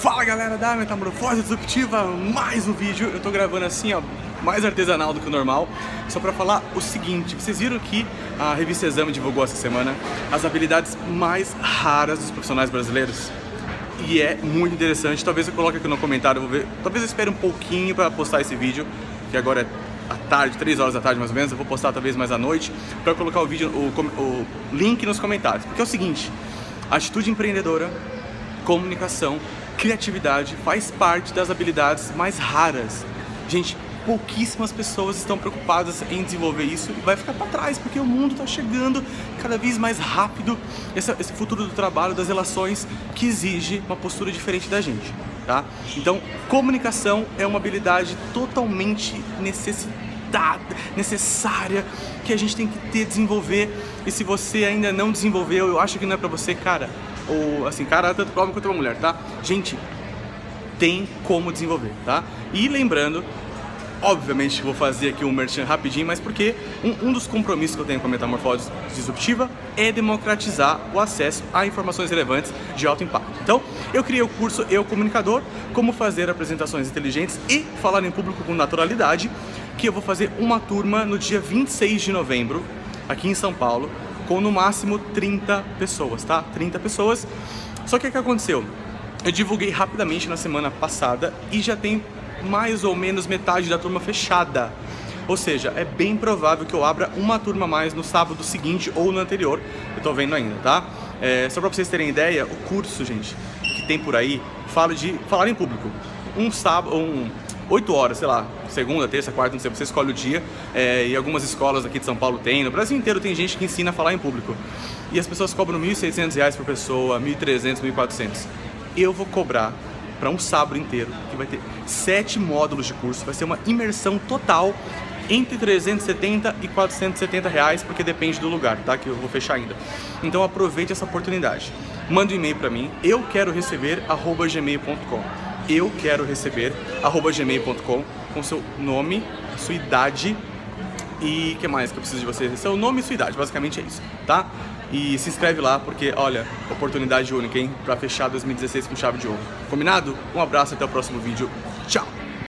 Fala galera da Metamorfose Disruptiva, mais um vídeo. Eu tô gravando assim, ó, mais artesanal do que o normal, só para falar o seguinte: vocês viram que a revista Exame divulgou essa semana as habilidades mais raras dos profissionais brasileiros? E é muito interessante. Talvez eu coloque aqui no comentário, vou ver. Talvez eu espere um pouquinho para postar esse vídeo, que agora é à tarde, 3 horas da tarde mais ou menos. Eu vou postar talvez mais à noite, para colocar o vídeo, o, o link nos comentários. Porque é o seguinte: atitude empreendedora, comunicação criatividade faz parte das habilidades mais raras. Gente, pouquíssimas pessoas estão preocupadas em desenvolver isso e vai ficar para trás, porque o mundo está chegando cada vez mais rápido, esse, esse, futuro do trabalho, das relações, que exige uma postura diferente da gente, tá? Então, comunicação é uma habilidade totalmente necessitada, necessária, que a gente tem que ter, desenvolver, e se você ainda não desenvolveu, eu acho que não é para você, cara, ou assim, cara, tanto para homem quanto para mulher, tá? Gente, tem como desenvolver, tá? E lembrando, obviamente vou fazer aqui um merchan rapidinho, mas porque um, um, dos compromissos que eu tenho com a Metamorfose Disruptiva é democratizar o acesso a informações relevantes de alto impacto. Então, eu criei o curso Eu Comunicador, como fazer apresentações inteligentes e falar em público com naturalidade, que eu vou fazer uma turma no dia 26 de novembro, aqui em São Paulo, com no máximo 30 pessoas, tá? 30 pessoas. Só que o que aconteceu? Eu divulguei rapidamente na semana passada e já tem mais ou menos metade da turma fechada. Ou seja, é bem provável que eu abra uma turma mais no sábado seguinte ou no anterior. Eu tô vendo ainda, tá? É, só para vocês terem ideia, o curso, gente, que tem por aí, fala de falar em público. Um sábado, um, 8 horas, sei lá, segunda, terça, quarta, não sei, você escolhe o dia. É, e algumas escolas aqui de São Paulo tem, no Brasil inteiro tem gente que ensina a falar em público. E as pessoas cobram R$ 1.600 por pessoa, R$ 1.300, R$ 1.400. Eu vou cobrar para um sábado inteiro, que vai ter sete módulos de curso, vai ser uma imersão total entre 370 e 470 reais, porque depende do lugar, tá? Que eu vou fechar ainda. Então aproveite essa oportunidade. Manda um e-mail para mim, eu quero receber gmail.com eu quero receber gmail.com com seu nome, sua idade e que mais que eu preciso de você? Seu nome e sua idade, basicamente é isso, tá? E se inscreve lá porque, olha, oportunidade única, hein? Pra fechar 2016 com chave de ouro. Combinado? Um abraço até o próximo vídeo. Tchau!